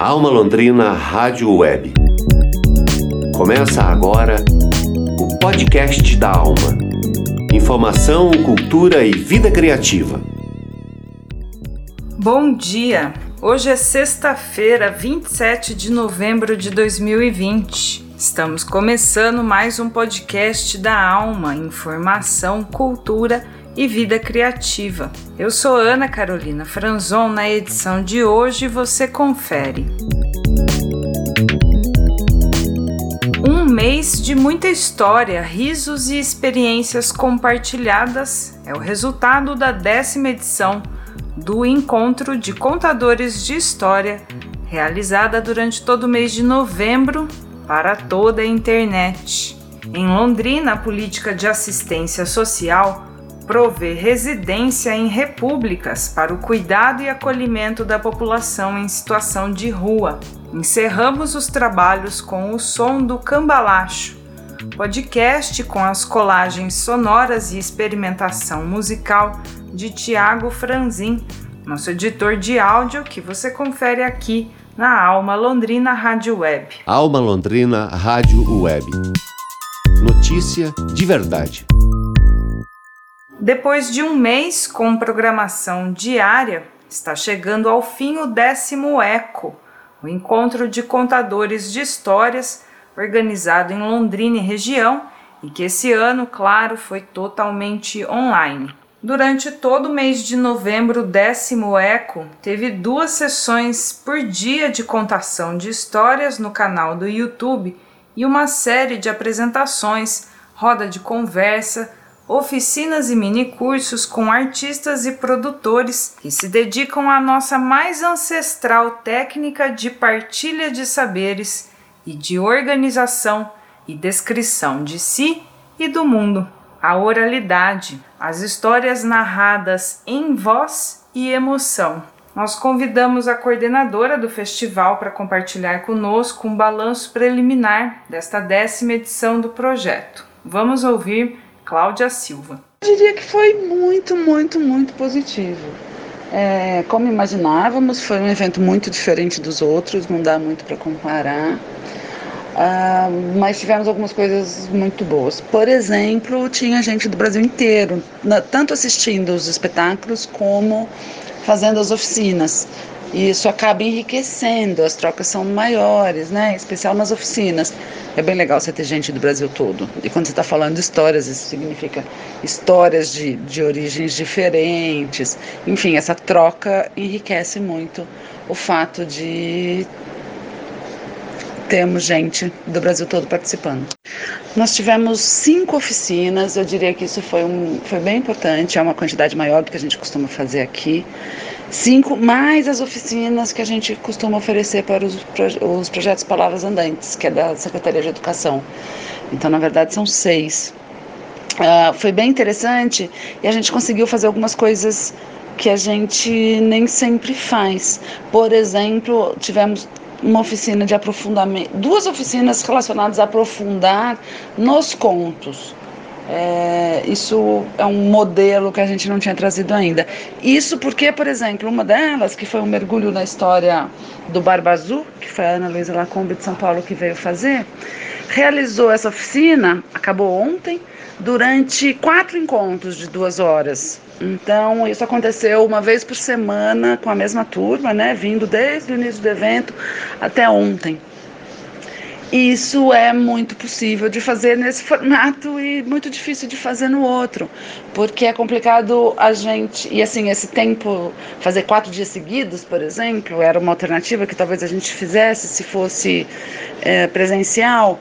Alma Londrina Rádio Web. Começa agora o podcast da Alma. Informação, cultura e vida criativa. Bom dia! Hoje é sexta-feira, 27 de novembro de 2020. Estamos começando mais um podcast da Alma, informação, cultura e vida criativa. Eu sou Ana Carolina Franzon. Na edição de hoje você confere. Um mês de muita história, risos e experiências compartilhadas é o resultado da décima edição do Encontro de Contadores de História, realizada durante todo o mês de novembro para toda a internet. Em Londrina, a política de assistência social provê residência em repúblicas para o cuidado e acolhimento da população em situação de rua. Encerramos os trabalhos com o som do cambalacho, podcast com as colagens sonoras e experimentação musical de Tiago Franzin, nosso editor de áudio que você confere aqui na Alma Londrina Rádio Web. Alma Londrina Rádio Web. Notícia de verdade. Depois de um mês com programação diária, está chegando ao fim o décimo ECO, o encontro de contadores de histórias organizado em Londrina e região e que esse ano, claro, foi totalmente online. Durante todo o mês de novembro, o décimo Eco teve duas sessões por dia de contação de histórias no canal do YouTube e uma série de apresentações, roda de conversa, oficinas e minicursos com artistas e produtores que se dedicam à nossa mais ancestral técnica de partilha de saberes e de organização e descrição de si e do mundo a oralidade, as histórias narradas em voz e emoção. Nós convidamos a coordenadora do festival para compartilhar conosco um balanço preliminar desta décima edição do projeto. Vamos ouvir Cláudia Silva. Eu diria que foi muito, muito, muito positivo. É, como imaginávamos, foi um evento muito diferente dos outros, não dá muito para comparar. Uh, mas tivemos algumas coisas muito boas. Por exemplo, tinha gente do Brasil inteiro, tanto assistindo os espetáculos como fazendo as oficinas. E isso acaba enriquecendo, as trocas são maiores, né? Em especial nas oficinas. É bem legal você ter gente do Brasil todo. E quando você está falando de histórias, isso significa histórias de, de origens diferentes. Enfim, essa troca enriquece muito o fato de temos gente do Brasil todo participando. Nós tivemos cinco oficinas, eu diria que isso foi, um, foi bem importante, é uma quantidade maior do que a gente costuma fazer aqui. Cinco, mais as oficinas que a gente costuma oferecer para os, os projetos Palavras Andantes, que é da Secretaria de Educação. Então, na verdade, são seis. Uh, foi bem interessante e a gente conseguiu fazer algumas coisas que a gente nem sempre faz. Por exemplo, tivemos uma oficina de aprofundamento, duas oficinas relacionadas a aprofundar nos contos. É, isso é um modelo que a gente não tinha trazido ainda. Isso porque, por exemplo, uma delas, que foi um mergulho na história do Barba Azul, que foi a Ana Luísa Lacombe de São Paulo que veio fazer, realizou essa oficina, acabou ontem, durante quatro encontros de duas horas. Então, isso aconteceu uma vez por semana com a mesma turma, né? Vindo desde o início do evento até ontem. Isso é muito possível de fazer nesse formato e muito difícil de fazer no outro, porque é complicado a gente. E assim, esse tempo, fazer quatro dias seguidos, por exemplo, era uma alternativa que talvez a gente fizesse se fosse é, presencial,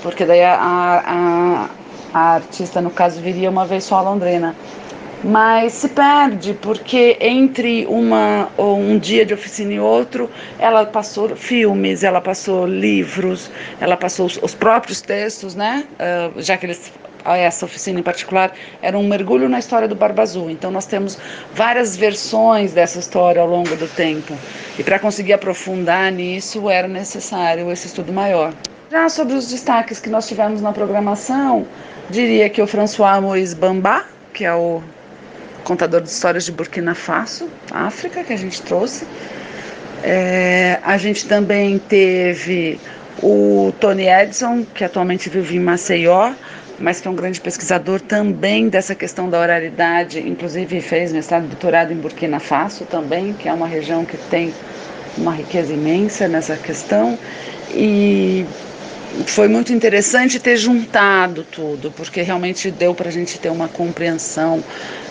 porque daí a, a, a artista, no caso, viria uma vez só a Londrina mas se perde porque entre uma um dia de oficina e outro ela passou filmes ela passou livros ela passou os, os próprios textos né? Uh, já que eles essa oficina em particular era um mergulho na história do Barba Azul. Então nós temos várias versões dessa história ao longo do tempo. E para conseguir aprofundar nisso era necessário esse estudo maior. Já sobre os destaques que nós tivemos na programação diria que o François Moïse Bambá que é o contador de histórias de Burkina Faso, África, que a gente trouxe. É, a gente também teve o Tony Edson, que atualmente vive em Maceió, mas que é um grande pesquisador também dessa questão da oralidade, inclusive fez mestrado e doutorado em Burkina Faso também, que é uma região que tem uma riqueza imensa nessa questão. E foi muito interessante ter juntado tudo, porque realmente deu para a gente ter uma compreensão.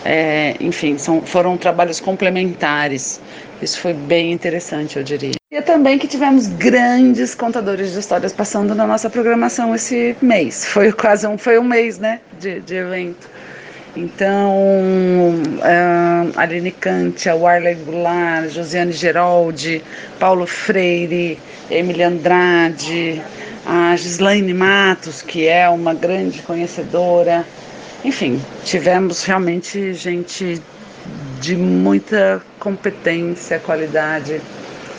É, enfim, são, foram trabalhos complementares. Isso foi bem interessante, eu diria. E também que tivemos grandes contadores de histórias passando na nossa programação esse mês. Foi quase um, foi um mês né, de, de evento. Então, uh, Aline Cantia, Warley Goulart, Josiane Geraldi, Paulo Freire, Emília Andrade, a Gislaine Matos, que é uma grande conhecedora. Enfim, tivemos realmente gente de muita competência, qualidade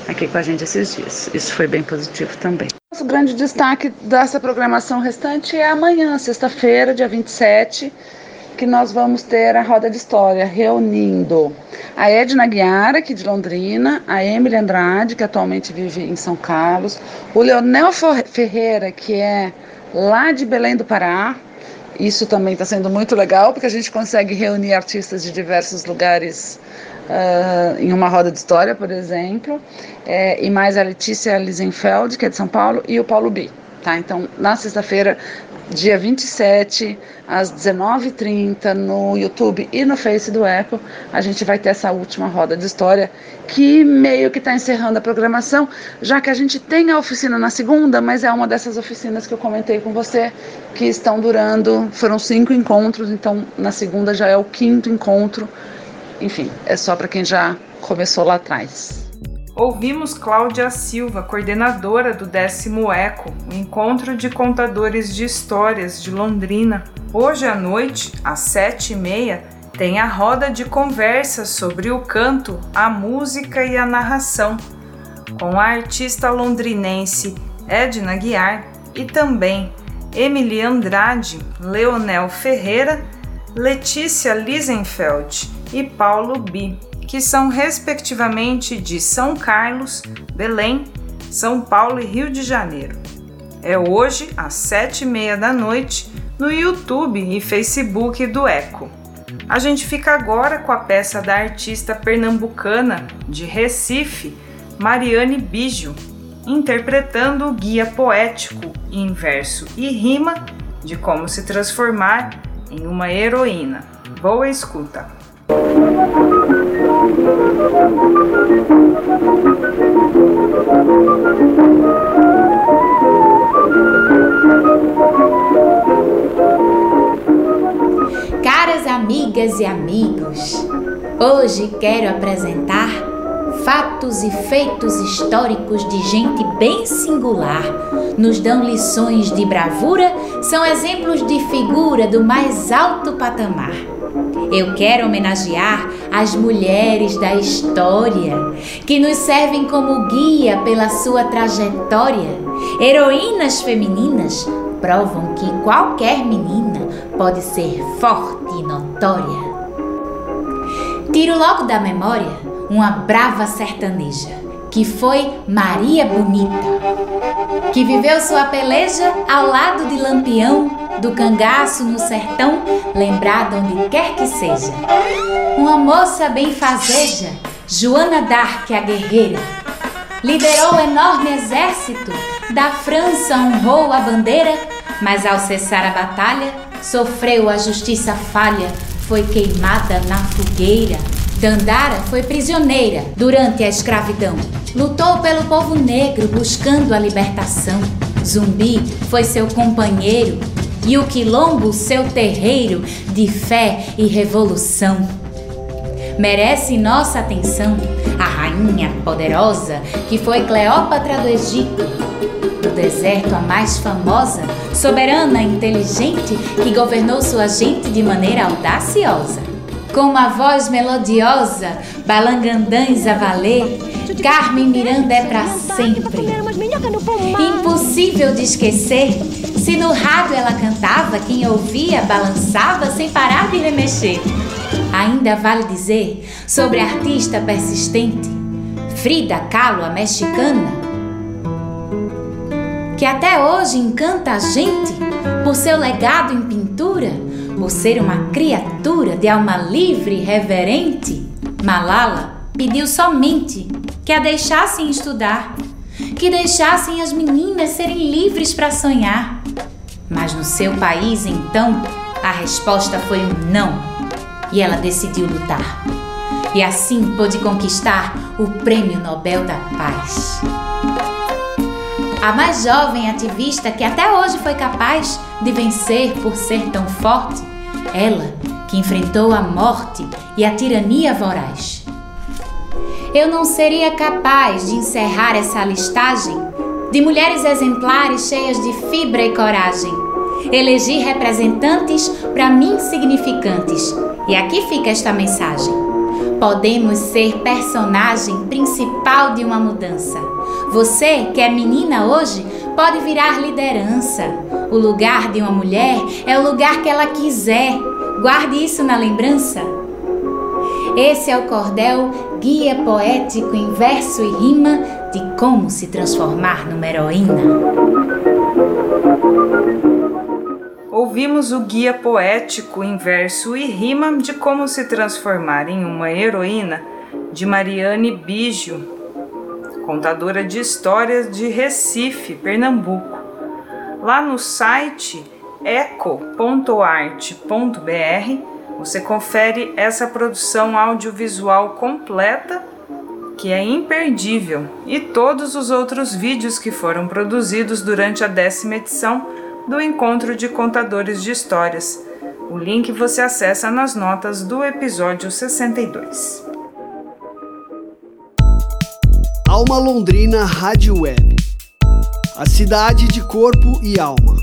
aqui com a gente esses dias. Isso foi bem positivo também. Nosso grande destaque dessa programação restante é amanhã, sexta-feira, dia 27, que nós vamos ter a roda de história reunindo a Edna Guiara, aqui de Londrina, a Emily Andrade, que atualmente vive em São Carlos, o Leonel Ferreira, que é lá de Belém do Pará. Isso também está sendo muito legal, porque a gente consegue reunir artistas de diversos lugares uh, em uma roda de história, por exemplo. É, e mais a Letícia Lisenfeld, que é de São Paulo, e o Paulo B. Tá? Então, na sexta-feira dia 27, às 19h30, no YouTube e no Face do Apple, a gente vai ter essa última roda de história, que meio que está encerrando a programação, já que a gente tem a oficina na segunda, mas é uma dessas oficinas que eu comentei com você, que estão durando, foram cinco encontros, então na segunda já é o quinto encontro. Enfim, é só para quem já começou lá atrás. Ouvimos Cláudia Silva, coordenadora do décimo ECO, o Encontro de Contadores de Histórias de Londrina. Hoje à noite, às sete e meia, tem a roda de conversa sobre o canto, a música e a narração, com a artista londrinense Edna Guiar e também Emily Andrade, Leonel Ferreira, Letícia Lisenfeld e Paulo Bi que são respectivamente de São Carlos, Belém, São Paulo e Rio de Janeiro. É hoje às sete e meia da noite no YouTube e Facebook do Eco. A gente fica agora com a peça da artista pernambucana de Recife, Mariane Bijo, interpretando o guia poético em verso e rima de como se transformar em uma heroína. Boa escuta! Caras amigas e amigos, hoje quero apresentar fatos e feitos históricos de gente bem singular. Nos dão lições de bravura, são exemplos de figura do mais alto patamar. Eu quero homenagear as mulheres da história, que nos servem como guia pela sua trajetória. Heroínas femininas provam que qualquer menina pode ser forte e notória. Tiro logo da memória uma brava sertaneja, que foi Maria Bonita, que viveu sua peleja ao lado de Lampião do cangaço no sertão, lembrada onde quer que seja. Uma moça bem fazeja, Joana d'Arc, a guerreira, liderou o enorme exército, da França honrou a bandeira, mas ao cessar a batalha, sofreu a justiça falha, foi queimada na fogueira. Dandara foi prisioneira durante a escravidão. Lutou pelo povo negro buscando a libertação. Zumbi foi seu companheiro e o quilombo seu terreiro de fé e revolução. Merece nossa atenção a rainha poderosa que foi Cleópatra do Egito. Do deserto a mais famosa, soberana inteligente que governou sua gente de maneira audaciosa. Com uma voz melodiosa, balangandãs a valer, Carmen Miranda é para sempre. Impossível de esquecer se no rádio ela cantava, quem ouvia balançava sem parar de remexer. Ainda vale dizer sobre a artista persistente, Frida Kahlo, a mexicana, que até hoje encanta a gente por seu legado em pintura, por ser uma criatura de alma livre e reverente, Malala pediu somente que a deixassem estudar, que deixassem as meninas serem livres para sonhar. Mas no seu país, então, a resposta foi um não e ela decidiu lutar. E assim pôde conquistar o Prêmio Nobel da Paz. A mais jovem ativista que até hoje foi capaz de vencer por ser tão forte, ela que enfrentou a morte e a tirania voraz. Eu não seria capaz de encerrar essa listagem de mulheres exemplares cheias de fibra e coragem. Elegi representantes para mim significantes. E aqui fica esta mensagem. Podemos ser personagem principal de uma mudança. Você, que é menina hoje, pode virar liderança. O lugar de uma mulher é o lugar que ela quiser. Guarde isso na lembrança. Esse é o cordel guia poético em verso e rima de como se transformar numa heroína. Ouvimos o guia poético em verso e rima de como se transformar em uma heroína de Mariane Biggio, contadora de histórias de Recife, Pernambuco. Lá no site eco.arte.br você confere essa produção audiovisual completa, que é imperdível, e todos os outros vídeos que foram produzidos durante a décima edição do Encontro de Contadores de Histórias. O link você acessa nas notas do episódio 62. Alma Londrina Rádio Web. A cidade de corpo e alma.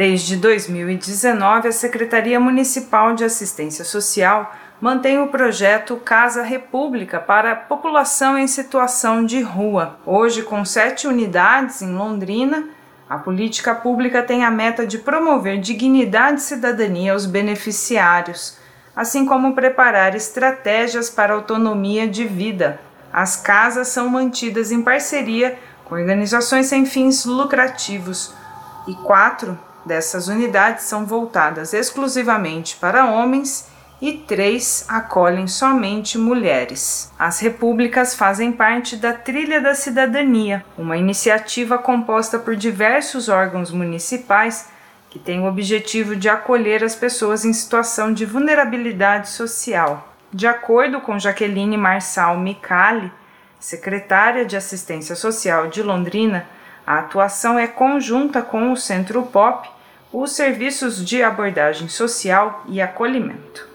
Desde 2019, a Secretaria Municipal de Assistência Social mantém o projeto Casa República para população em situação de rua. Hoje, com sete unidades em Londrina, a política pública tem a meta de promover dignidade e cidadania aos beneficiários, assim como preparar estratégias para autonomia de vida. As casas são mantidas em parceria com organizações sem fins lucrativos e quatro dessas unidades são voltadas exclusivamente para homens e três acolhem somente mulheres. As repúblicas fazem parte da Trilha da Cidadania, uma iniciativa composta por diversos órgãos municipais que tem o objetivo de acolher as pessoas em situação de vulnerabilidade social. De acordo com Jaqueline Marçal Micali, secretária de Assistência Social de Londrina, a atuação é conjunta com o Centro Pop, os serviços de abordagem social e acolhimento.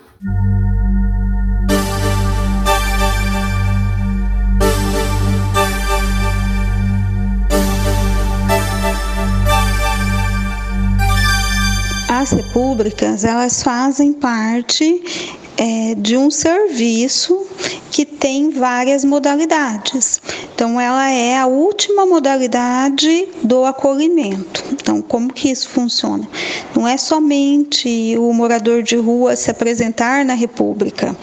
As repúblicas, elas fazem parte é, de um serviço que tem várias modalidades. Então, ela é a última modalidade do acolhimento. Então, como que isso funciona? Não é somente o morador de rua se apresentar na República.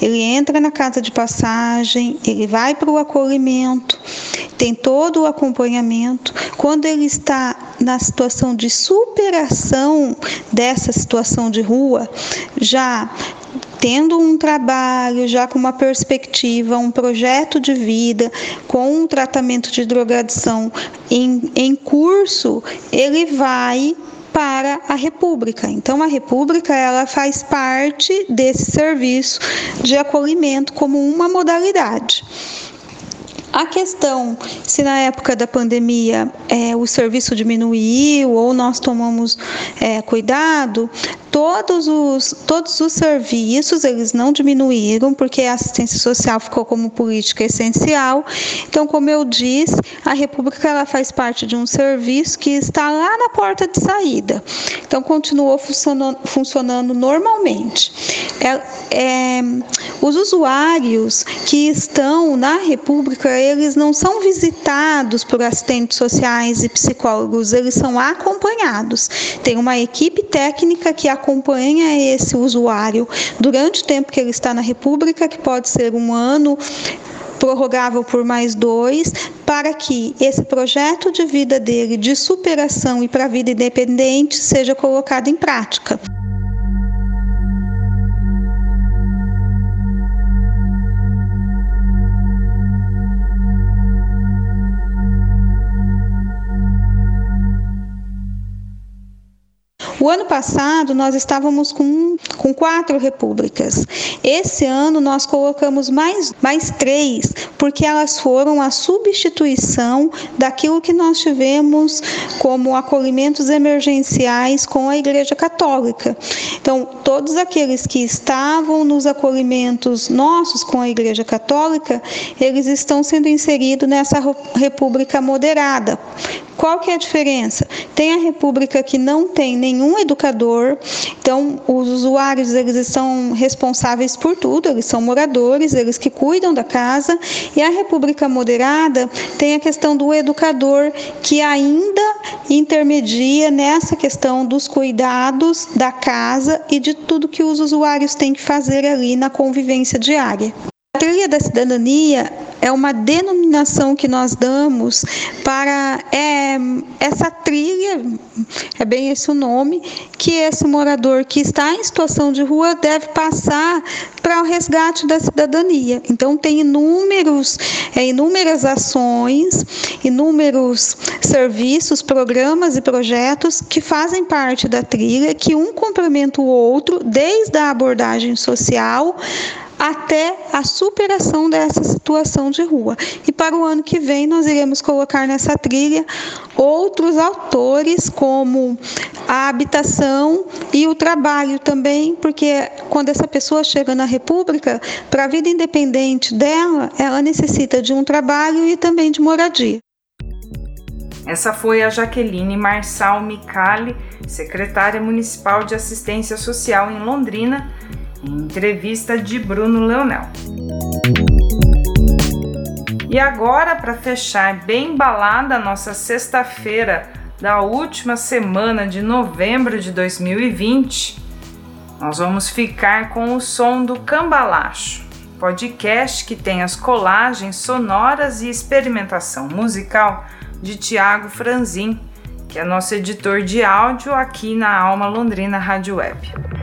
Ele entra na casa de passagem, ele vai para o acolhimento, tem todo o acompanhamento. Quando ele está na situação de superação dessa situação de rua, já tendo um trabalho já com uma perspectiva, um projeto de vida, com um tratamento de drogadição em, em curso, ele vai para a República. Então a República ela faz parte desse serviço de acolhimento como uma modalidade. A questão se na época da pandemia é, o serviço diminuiu ou nós tomamos é, cuidado, todos os, todos os serviços eles não diminuíram porque a assistência social ficou como política essencial. Então, como eu disse, a República ela faz parte de um serviço que está lá na porta de saída. Então, continuou funcionando, funcionando normalmente. É, é, os usuários que estão na República, eles não são visitados por assistentes sociais e psicólogos, eles são acompanhados. Tem uma equipe técnica que acompanha esse usuário durante o tempo que ele está na República, que pode ser um ano prorrogável por mais dois, para que esse projeto de vida dele de superação e para a vida independente seja colocado em prática. Ano passado nós estávamos com, com quatro repúblicas. Esse ano nós colocamos mais, mais três, porque elas foram a substituição daquilo que nós tivemos como acolhimentos emergenciais com a Igreja Católica. Então, todos aqueles que estavam nos acolhimentos nossos com a Igreja Católica, eles estão sendo inseridos nessa república moderada. Qual que é a diferença? Tem a república que não tem nenhum educador, então os usuários eles estão responsáveis por tudo, eles são moradores, eles que cuidam da casa, e a república moderada tem a questão do educador que ainda intermedia nessa questão dos cuidados da casa e de tudo que os usuários têm que fazer ali na convivência diária. A trilha da cidadania é uma denominação que nós damos para é, essa trilha, é bem esse o nome, que esse morador que está em situação de rua deve passar para o resgate da cidadania. Então tem inúmeros, é, inúmeras ações, inúmeros serviços, programas e projetos que fazem parte da trilha, que um complementa o outro, desde a abordagem social até a superação dessa situação de rua. E para o ano que vem, nós iremos colocar nessa trilha outros autores, como a habitação e o trabalho também, porque quando essa pessoa chega na República, para a vida independente dela, ela necessita de um trabalho e também de moradia. Essa foi a Jaqueline Marçal Micali, secretária municipal de assistência social em Londrina, Entrevista de Bruno Leonel. E agora, para fechar bem embalada a nossa sexta-feira da última semana de novembro de 2020, nós vamos ficar com o som do Cambalacho, podcast que tem as colagens sonoras e experimentação musical de Tiago Franzin, que é nosso editor de áudio aqui na Alma Londrina Rádio Web.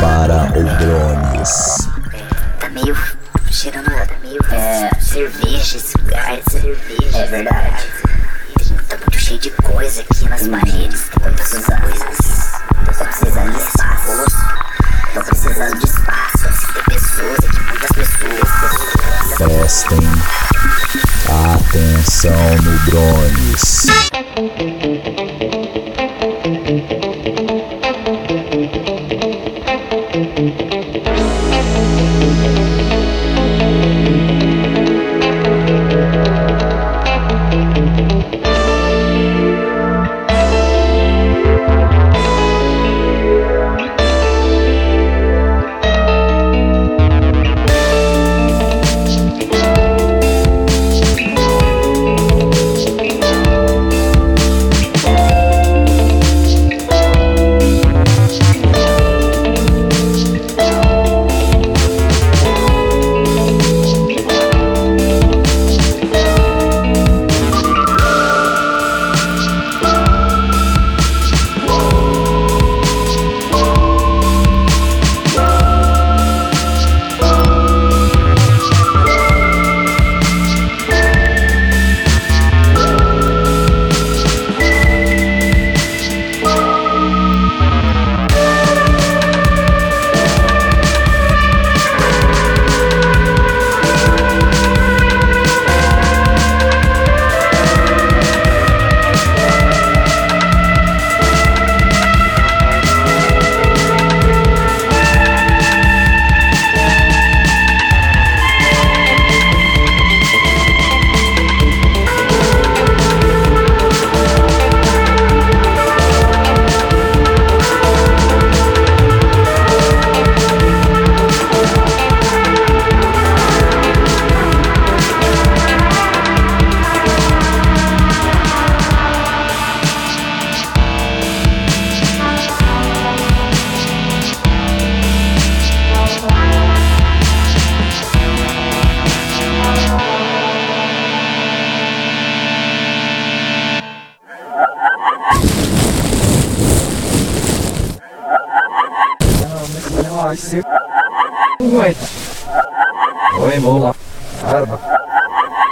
Para o drones. Tá meio cheirando tá meio é, cerveja esse lugar, cerveja. É verdade. Tá muito cheio de coisa aqui nas paredes. Tô precisando coisas. Tô precisando de espaço. Tô precisando de espaço. Assim, tem pessoas aqui, muitas pessoas. Prestem atenção no drones.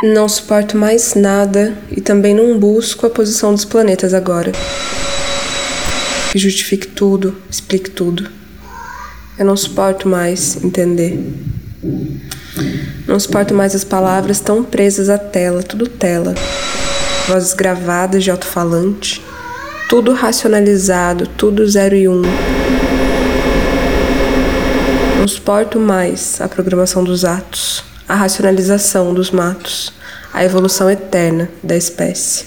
Não suporto mais nada e também não busco a posição dos planetas agora. Que justifique tudo, explique tudo. Eu não suporto mais entender. Não suporto mais as palavras tão presas à tela, tudo tela. Vozes gravadas de alto-falante, tudo racionalizado, tudo zero e um. Não suporto mais a programação dos atos, a racionalização dos matos, a evolução eterna da espécie.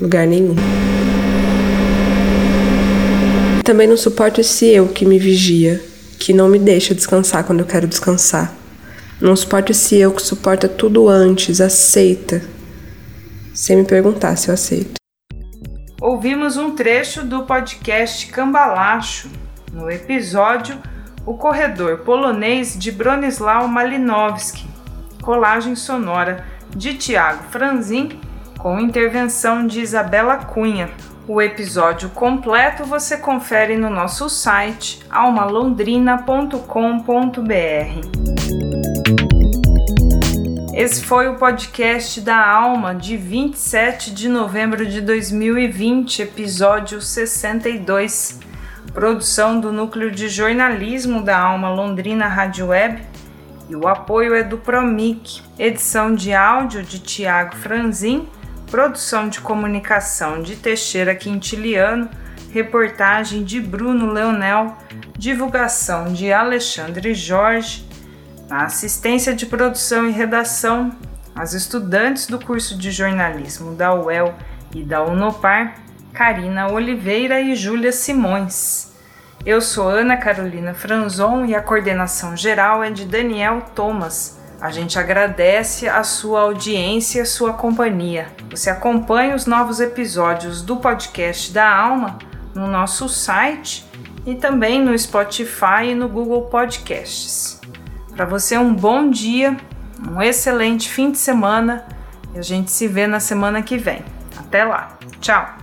Lugar nenhum. Também não suporto esse eu que me vigia, que não me deixa descansar quando eu quero descansar não suporto esse eu que suporta tudo antes, aceita, sem me perguntar se eu aceito. Ouvimos um trecho do podcast Cambalacho, no episódio O Corredor Polonês de Bronisław Malinowski, colagem sonora de Tiago Franzin, com intervenção de Isabela Cunha. O episódio completo você confere no nosso site almalondrina.com.br. Esse foi o podcast da Alma de 27 de novembro de 2020, episódio 62. Produção do Núcleo de Jornalismo da Alma Londrina Rádio Web. E o apoio é do Promic. Edição de áudio de Tiago Franzin, produção de comunicação de Teixeira Quintiliano, reportagem de Bruno Leonel, divulgação de Alexandre Jorge. Na assistência de produção e redação, as estudantes do curso de jornalismo da UEL e da Unopar, Karina Oliveira e Júlia Simões. Eu sou Ana Carolina Franzon e a coordenação geral é de Daniel Thomas. A gente agradece a sua audiência e a sua companhia. Você acompanha os novos episódios do podcast da Alma no nosso site e também no Spotify e no Google Podcasts. Para você, um bom dia, um excelente fim de semana e a gente se vê na semana que vem. Até lá. Tchau!